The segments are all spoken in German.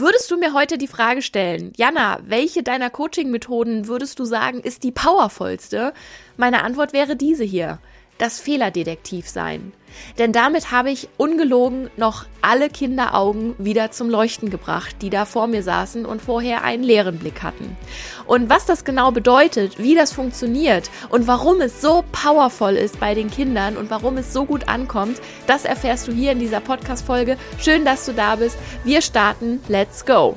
Würdest du mir heute die Frage stellen, Jana, welche deiner Coaching-Methoden würdest du sagen, ist die powervollste? Meine Antwort wäre diese hier das Fehlerdetektiv sein. Denn damit habe ich ungelogen noch alle Kinderaugen wieder zum Leuchten gebracht, die da vor mir saßen und vorher einen leeren Blick hatten. Und was das genau bedeutet, wie das funktioniert und warum es so powerful ist bei den Kindern und warum es so gut ankommt, das erfährst du hier in dieser Podcast-Folge. Schön, dass du da bist. Wir starten. Let's go!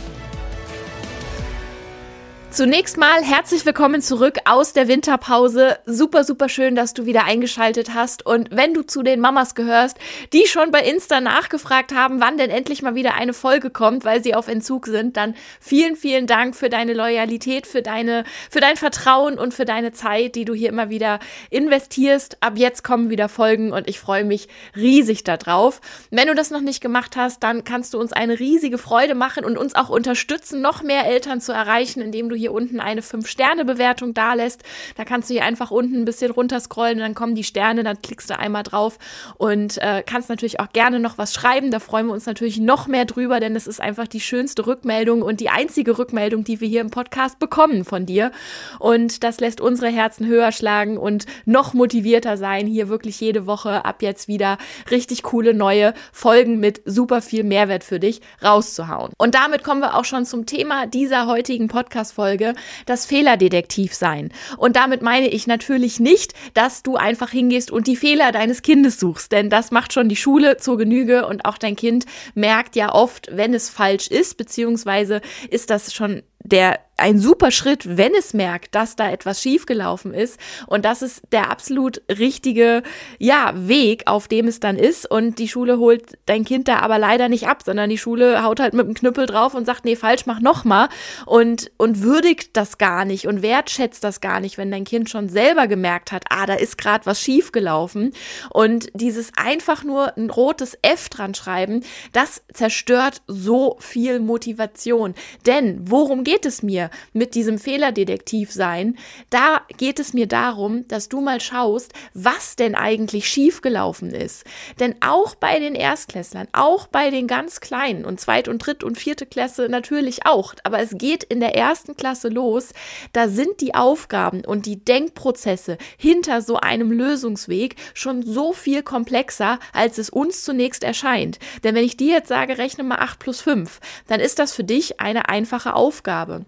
Zunächst mal herzlich willkommen zurück aus der Winterpause. Super, super schön, dass du wieder eingeschaltet hast. Und wenn du zu den Mamas gehörst, die schon bei Insta nachgefragt haben, wann denn endlich mal wieder eine Folge kommt, weil sie auf Entzug sind, dann vielen, vielen Dank für deine Loyalität, für deine, für dein Vertrauen und für deine Zeit, die du hier immer wieder investierst. Ab jetzt kommen wieder Folgen und ich freue mich riesig darauf. Wenn du das noch nicht gemacht hast, dann kannst du uns eine riesige Freude machen und uns auch unterstützen, noch mehr Eltern zu erreichen, indem du hier unten eine 5-Sterne-Bewertung da lässt. Da kannst du hier einfach unten ein bisschen runterscrollen und dann kommen die Sterne, dann klickst du einmal drauf und äh, kannst natürlich auch gerne noch was schreiben. Da freuen wir uns natürlich noch mehr drüber, denn es ist einfach die schönste Rückmeldung und die einzige Rückmeldung, die wir hier im Podcast bekommen von dir. Und das lässt unsere Herzen höher schlagen und noch motivierter sein, hier wirklich jede Woche ab jetzt wieder richtig coole neue Folgen mit super viel Mehrwert für dich rauszuhauen. Und damit kommen wir auch schon zum Thema dieser heutigen Podcast-Folge. Folge das Fehlerdetektiv sein. Und damit meine ich natürlich nicht, dass du einfach hingehst und die Fehler deines Kindes suchst, denn das macht schon die Schule zur Genüge und auch dein Kind merkt ja oft, wenn es falsch ist, beziehungsweise ist das schon der ein super Schritt, wenn es merkt, dass da etwas schiefgelaufen ist. Und das ist der absolut richtige, ja, Weg, auf dem es dann ist. Und die Schule holt dein Kind da aber leider nicht ab, sondern die Schule haut halt mit dem Knüppel drauf und sagt, nee, falsch, mach nochmal. Und, und würdigt das gar nicht und wertschätzt das gar nicht, wenn dein Kind schon selber gemerkt hat, ah, da ist gerade was schiefgelaufen. Und dieses einfach nur ein rotes F dran schreiben, das zerstört so viel Motivation. Denn worum geht es mir? mit diesem Fehlerdetektiv sein. Da geht es mir darum, dass du mal schaust, was denn eigentlich schiefgelaufen ist. Denn auch bei den Erstklässlern, auch bei den ganz Kleinen und Zweit- und Dritt- und Vierte Klasse natürlich auch, aber es geht in der ersten Klasse los, da sind die Aufgaben und die Denkprozesse hinter so einem Lösungsweg schon so viel komplexer, als es uns zunächst erscheint. Denn wenn ich dir jetzt sage, rechne mal 8 plus 5, dann ist das für dich eine einfache Aufgabe.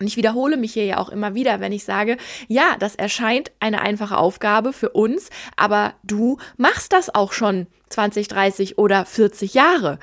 Und ich wiederhole mich hier ja auch immer wieder, wenn ich sage, ja, das erscheint eine einfache Aufgabe für uns, aber du machst das auch schon 20, 30 oder 40 Jahre.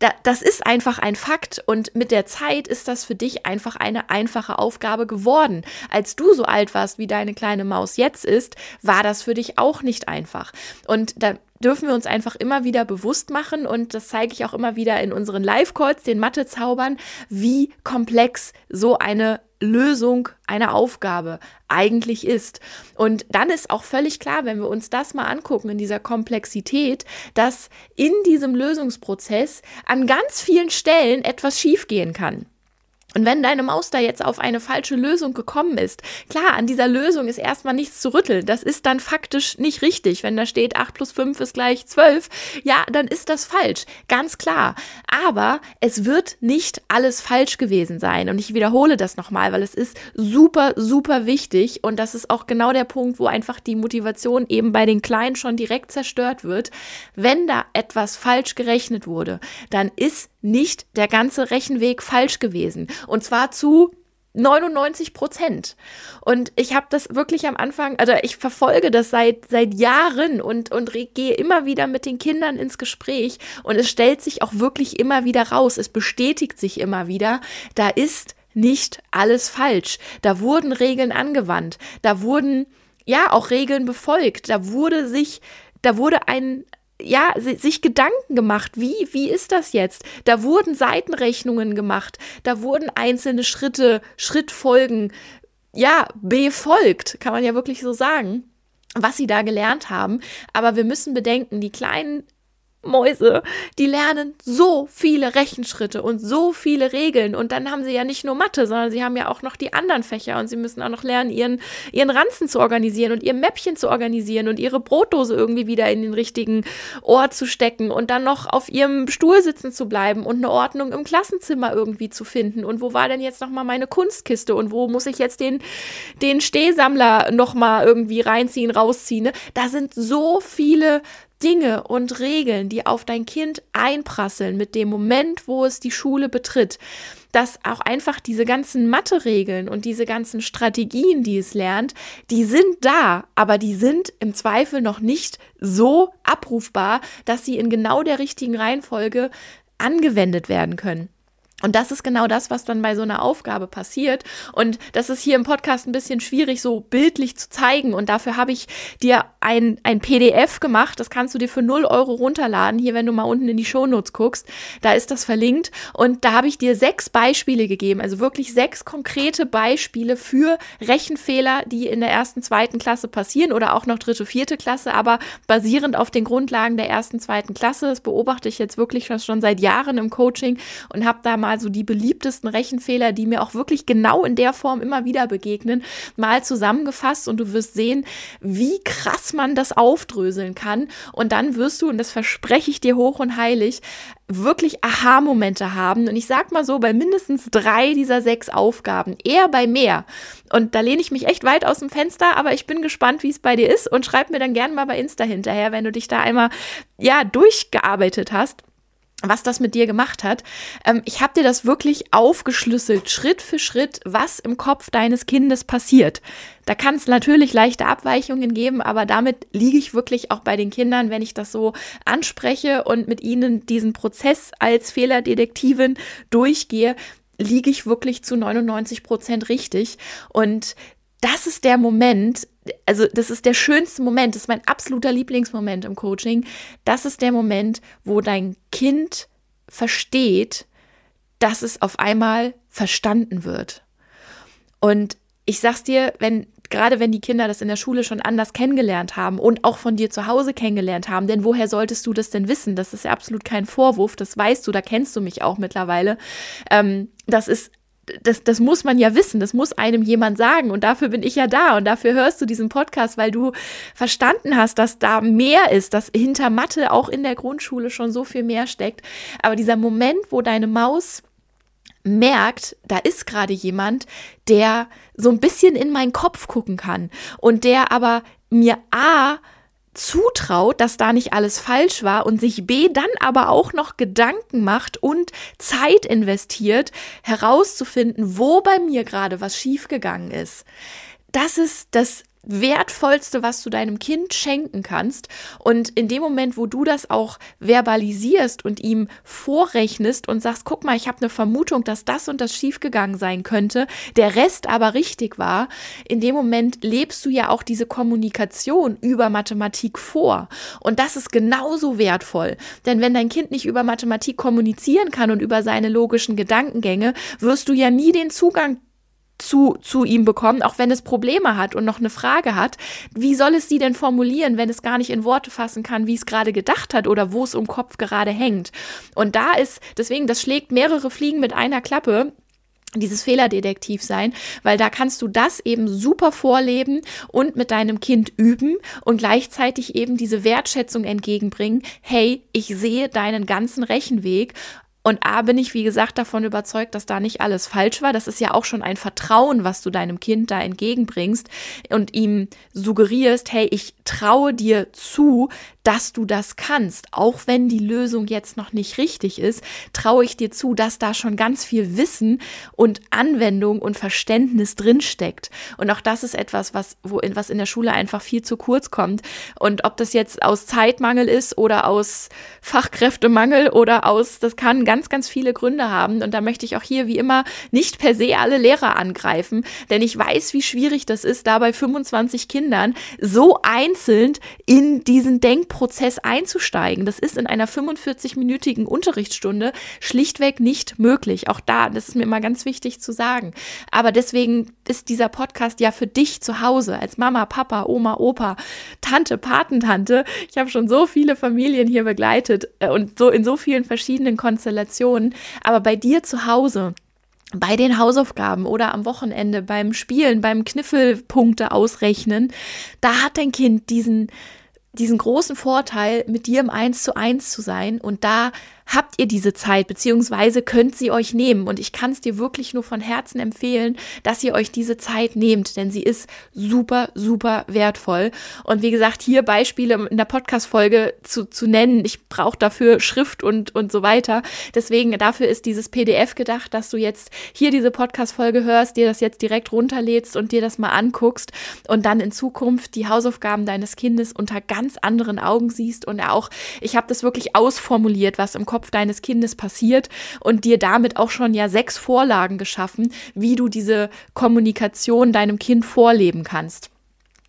Da, das ist einfach ein Fakt und mit der Zeit ist das für dich einfach eine einfache Aufgabe geworden. Als du so alt warst, wie deine kleine Maus jetzt ist, war das für dich auch nicht einfach. Und da dürfen wir uns einfach immer wieder bewusst machen und das zeige ich auch immer wieder in unseren Live-Calls, den Mathe-Zaubern, wie komplex so eine Lösung einer Aufgabe eigentlich ist. Und dann ist auch völlig klar, wenn wir uns das mal angucken in dieser Komplexität, dass in diesem Lösungsprozess an ganz vielen Stellen etwas schiefgehen kann. Und wenn deine Maus da jetzt auf eine falsche Lösung gekommen ist, klar, an dieser Lösung ist erstmal nichts zu rütteln. Das ist dann faktisch nicht richtig. Wenn da steht 8 plus 5 ist gleich 12, ja, dann ist das falsch. Ganz klar. Aber es wird nicht alles falsch gewesen sein. Und ich wiederhole das nochmal, weil es ist super, super wichtig. Und das ist auch genau der Punkt, wo einfach die Motivation eben bei den Kleinen schon direkt zerstört wird. Wenn da etwas falsch gerechnet wurde, dann ist nicht der ganze Rechenweg falsch gewesen. Und zwar zu 99 Prozent. Und ich habe das wirklich am Anfang, also ich verfolge das seit, seit Jahren und, und gehe immer wieder mit den Kindern ins Gespräch und es stellt sich auch wirklich immer wieder raus, es bestätigt sich immer wieder, da ist nicht alles falsch. Da wurden Regeln angewandt. Da wurden ja auch Regeln befolgt. Da wurde sich, da wurde ein, ja, sich Gedanken gemacht, wie, wie ist das jetzt? Da wurden Seitenrechnungen gemacht, da wurden einzelne Schritte, Schrittfolgen, ja, befolgt, kann man ja wirklich so sagen was sie da gelernt haben. Aber wir müssen bedenken, die kleinen Mäuse, die lernen so viele Rechenschritte und so viele Regeln. Und dann haben sie ja nicht nur Mathe, sondern sie haben ja auch noch die anderen Fächer und sie müssen auch noch lernen, ihren, ihren Ranzen zu organisieren und ihr Mäppchen zu organisieren und ihre Brotdose irgendwie wieder in den richtigen Ort zu stecken und dann noch auf ihrem Stuhl sitzen zu bleiben und eine Ordnung im Klassenzimmer irgendwie zu finden. Und wo war denn jetzt nochmal meine Kunstkiste und wo muss ich jetzt den, den Stehsammler nochmal irgendwie reinziehen, rausziehen? Ne? Da sind so viele Dinge und Regeln, die auf dein Kind einprasseln mit dem Moment, wo es die Schule betritt, dass auch einfach diese ganzen Mathe-Regeln und diese ganzen Strategien, die es lernt, die sind da, aber die sind im Zweifel noch nicht so abrufbar, dass sie in genau der richtigen Reihenfolge angewendet werden können. Und das ist genau das, was dann bei so einer Aufgabe passiert. Und das ist hier im Podcast ein bisschen schwierig, so bildlich zu zeigen. Und dafür habe ich dir ein, ein PDF gemacht. Das kannst du dir für 0 Euro runterladen. Hier, wenn du mal unten in die Shownotes guckst, da ist das verlinkt. Und da habe ich dir sechs Beispiele gegeben. Also wirklich sechs konkrete Beispiele für Rechenfehler, die in der ersten, zweiten Klasse passieren oder auch noch dritte, vierte Klasse, aber basierend auf den Grundlagen der ersten, zweiten Klasse. Das beobachte ich jetzt wirklich schon seit Jahren im Coaching und habe da mal mal so die beliebtesten Rechenfehler, die mir auch wirklich genau in der Form immer wieder begegnen, mal zusammengefasst und du wirst sehen, wie krass man das aufdröseln kann. Und dann wirst du, und das verspreche ich dir hoch und heilig, wirklich Aha-Momente haben. Und ich sag mal so, bei mindestens drei dieser sechs Aufgaben, eher bei mehr. Und da lehne ich mich echt weit aus dem Fenster, aber ich bin gespannt, wie es bei dir ist und schreib mir dann gerne mal bei Insta hinterher, wenn du dich da einmal, ja, durchgearbeitet hast was das mit dir gemacht hat. Ähm, ich habe dir das wirklich aufgeschlüsselt, Schritt für Schritt, was im Kopf deines Kindes passiert. Da kann es natürlich leichte Abweichungen geben, aber damit liege ich wirklich auch bei den Kindern, wenn ich das so anspreche und mit ihnen diesen Prozess als Fehlerdetektivin durchgehe, liege ich wirklich zu 99 Prozent richtig. Und das ist der Moment, also das ist der schönste Moment, das ist mein absoluter Lieblingsmoment im Coaching. Das ist der Moment, wo dein Kind versteht, dass es auf einmal verstanden wird. Und ich sag's dir, wenn gerade wenn die Kinder das in der Schule schon anders kennengelernt haben und auch von dir zu Hause kennengelernt haben, denn woher solltest du das denn wissen? Das ist ja absolut kein Vorwurf, das weißt du, da kennst du mich auch mittlerweile. Ähm, das ist das, das muss man ja wissen, das muss einem jemand sagen und dafür bin ich ja da und dafür hörst du diesen Podcast, weil du verstanden hast, dass da mehr ist, dass hinter Mathe auch in der Grundschule schon so viel mehr steckt. Aber dieser Moment, wo deine Maus merkt, da ist gerade jemand, der so ein bisschen in meinen Kopf gucken kann und der aber mir A zutraut, dass da nicht alles falsch war und sich B dann aber auch noch Gedanken macht und Zeit investiert, herauszufinden, wo bei mir gerade was schiefgegangen ist. Das ist das Wertvollste, was du deinem Kind schenken kannst. Und in dem Moment, wo du das auch verbalisierst und ihm vorrechnest und sagst, guck mal, ich habe eine Vermutung, dass das und das schiefgegangen sein könnte, der Rest aber richtig war, in dem Moment lebst du ja auch diese Kommunikation über Mathematik vor. Und das ist genauso wertvoll. Denn wenn dein Kind nicht über Mathematik kommunizieren kann und über seine logischen Gedankengänge, wirst du ja nie den Zugang zu, zu ihm bekommen, auch wenn es Probleme hat und noch eine Frage hat. Wie soll es sie denn formulieren, wenn es gar nicht in Worte fassen kann, wie es gerade gedacht hat oder wo es im Kopf gerade hängt? Und da ist, deswegen, das schlägt mehrere Fliegen mit einer Klappe dieses Fehlerdetektiv sein, weil da kannst du das eben super vorleben und mit deinem Kind üben und gleichzeitig eben diese Wertschätzung entgegenbringen. Hey, ich sehe deinen ganzen Rechenweg und A bin ich, wie gesagt, davon überzeugt, dass da nicht alles falsch war. Das ist ja auch schon ein Vertrauen, was du deinem Kind da entgegenbringst und ihm suggerierst, hey, ich traue dir zu, dass du das kannst. Auch wenn die Lösung jetzt noch nicht richtig ist, traue ich dir zu, dass da schon ganz viel Wissen und Anwendung und Verständnis drinsteckt. Und auch das ist etwas, was, wo, was in der Schule einfach viel zu kurz kommt. Und ob das jetzt aus Zeitmangel ist oder aus Fachkräftemangel oder aus, das kann ganz ganz, ganz viele Gründe haben. Und da möchte ich auch hier wie immer nicht per se alle Lehrer angreifen, denn ich weiß, wie schwierig das ist, da bei 25 Kindern so einzeln in diesen Denkprozess einzusteigen. Das ist in einer 45-minütigen Unterrichtsstunde schlichtweg nicht möglich. Auch da, das ist mir immer ganz wichtig zu sagen. Aber deswegen ist dieser Podcast ja für dich zu Hause als Mama, Papa, Oma, Opa, Tante, Patentante. Ich habe schon so viele Familien hier begleitet äh, und so in so vielen verschiedenen Konstellationen. Aber bei dir zu Hause, bei den Hausaufgaben oder am Wochenende beim Spielen, beim Kniffelpunkte ausrechnen, da hat dein Kind diesen diesen großen Vorteil, mit dir im Eins zu eins zu sein. Und da habt ihr diese Zeit, beziehungsweise könnt sie euch nehmen. Und ich kann es dir wirklich nur von Herzen empfehlen, dass ihr euch diese Zeit nehmt, denn sie ist super, super wertvoll. Und wie gesagt, hier Beispiele in der Podcast-Folge zu, zu nennen. Ich brauche dafür Schrift und, und so weiter. Deswegen, dafür ist dieses PDF gedacht, dass du jetzt hier diese Podcast-Folge hörst, dir das jetzt direkt runterlädst und dir das mal anguckst und dann in Zukunft die Hausaufgaben deines Kindes unter ganz anderen Augen siehst und auch, ich habe das wirklich ausformuliert, was im Kopf Kopf deines Kindes passiert und dir damit auch schon ja sechs Vorlagen geschaffen, wie du diese Kommunikation deinem Kind vorleben kannst.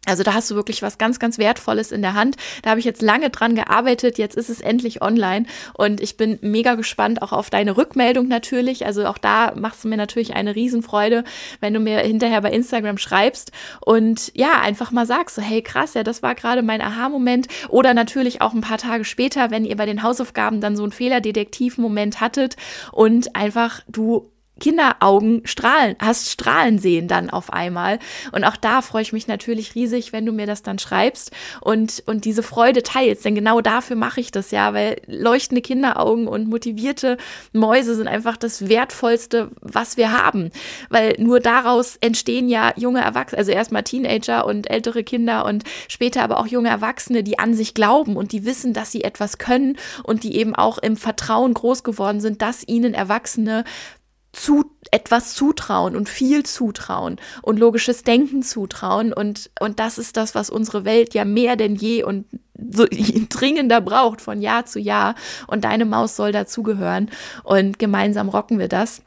Also da hast du wirklich was ganz, ganz Wertvolles in der Hand. Da habe ich jetzt lange dran gearbeitet. Jetzt ist es endlich online und ich bin mega gespannt auch auf deine Rückmeldung natürlich. Also auch da machst du mir natürlich eine Riesenfreude, wenn du mir hinterher bei Instagram schreibst und ja, einfach mal sagst so, hey krass, ja, das war gerade mein Aha-Moment. Oder natürlich auch ein paar Tage später, wenn ihr bei den Hausaufgaben dann so einen Fehlerdetektiv-Moment hattet und einfach du Kinderaugen strahlen, hast strahlen sehen dann auf einmal. Und auch da freue ich mich natürlich riesig, wenn du mir das dann schreibst und, und diese Freude teilst. Denn genau dafür mache ich das ja, weil leuchtende Kinderaugen und motivierte Mäuse sind einfach das Wertvollste, was wir haben. Weil nur daraus entstehen ja junge Erwachsene, also erstmal Teenager und ältere Kinder und später aber auch junge Erwachsene, die an sich glauben und die wissen, dass sie etwas können und die eben auch im Vertrauen groß geworden sind, dass ihnen Erwachsene zu etwas zutrauen und viel zutrauen und logisches Denken zutrauen. Und und das ist das, was unsere Welt ja mehr denn je und so dringender braucht von Jahr zu Jahr. Und deine Maus soll dazugehören. Und gemeinsam rocken wir das.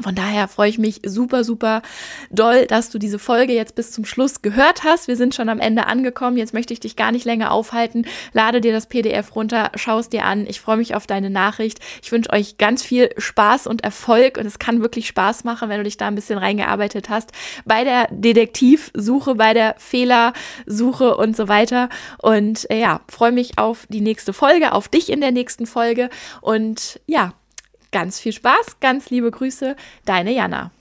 Von daher freue ich mich super, super doll, dass du diese Folge jetzt bis zum Schluss gehört hast. Wir sind schon am Ende angekommen. Jetzt möchte ich dich gar nicht länger aufhalten. Lade dir das PDF runter, schau es dir an. Ich freue mich auf deine Nachricht. Ich wünsche euch ganz viel Spaß und Erfolg und es kann wirklich Spaß machen, wenn du dich da ein bisschen reingearbeitet hast bei der Detektivsuche, bei der Fehlersuche und so weiter. Und äh, ja, freue mich auf die nächste Folge, auf dich in der nächsten Folge und ja, Ganz viel Spaß, ganz liebe Grüße, deine Jana.